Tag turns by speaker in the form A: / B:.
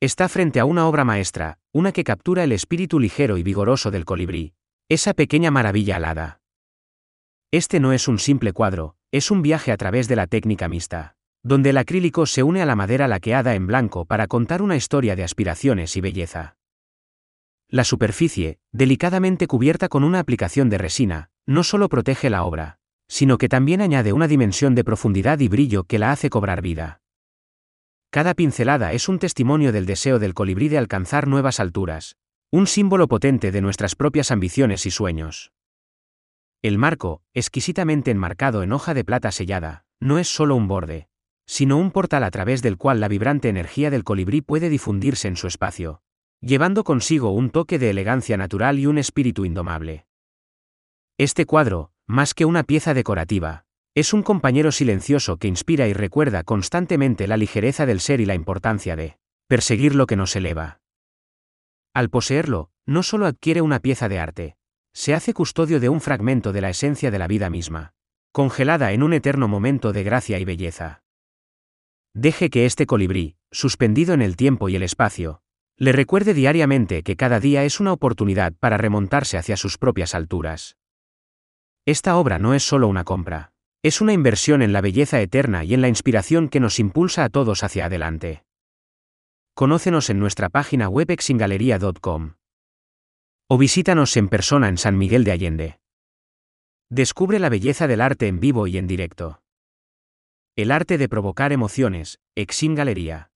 A: Está frente a una obra maestra, una que captura el espíritu ligero y vigoroso del colibrí, esa pequeña maravilla alada. Este no es un simple cuadro, es un viaje a través de la técnica mixta, donde el acrílico se une a la madera laqueada en blanco para contar una historia de aspiraciones y belleza. La superficie, delicadamente cubierta con una aplicación de resina, no solo protege la obra, sino que también añade una dimensión de profundidad y brillo que la hace cobrar vida. Cada pincelada es un testimonio del deseo del colibrí de alcanzar nuevas alturas, un símbolo potente de nuestras propias ambiciones y sueños. El marco, exquisitamente enmarcado en hoja de plata sellada, no es solo un borde, sino un portal a través del cual la vibrante energía del colibrí puede difundirse en su espacio, llevando consigo un toque de elegancia natural y un espíritu indomable. Este cuadro, más que una pieza decorativa, es un compañero silencioso que inspira y recuerda constantemente la ligereza del ser y la importancia de perseguir lo que nos eleva. Al poseerlo, no solo adquiere una pieza de arte, se hace custodio de un fragmento de la esencia de la vida misma, congelada en un eterno momento de gracia y belleza. Deje que este colibrí, suspendido en el tiempo y el espacio, le recuerde diariamente que cada día es una oportunidad para remontarse hacia sus propias alturas. Esta obra no es solo una compra, es una inversión en la belleza eterna y en la inspiración que nos impulsa a todos hacia adelante. Conócenos en nuestra página web exingalería.com. O visítanos en persona en San Miguel de Allende. Descubre la belleza del arte en vivo y en directo. El arte de provocar emociones, Exim Galería.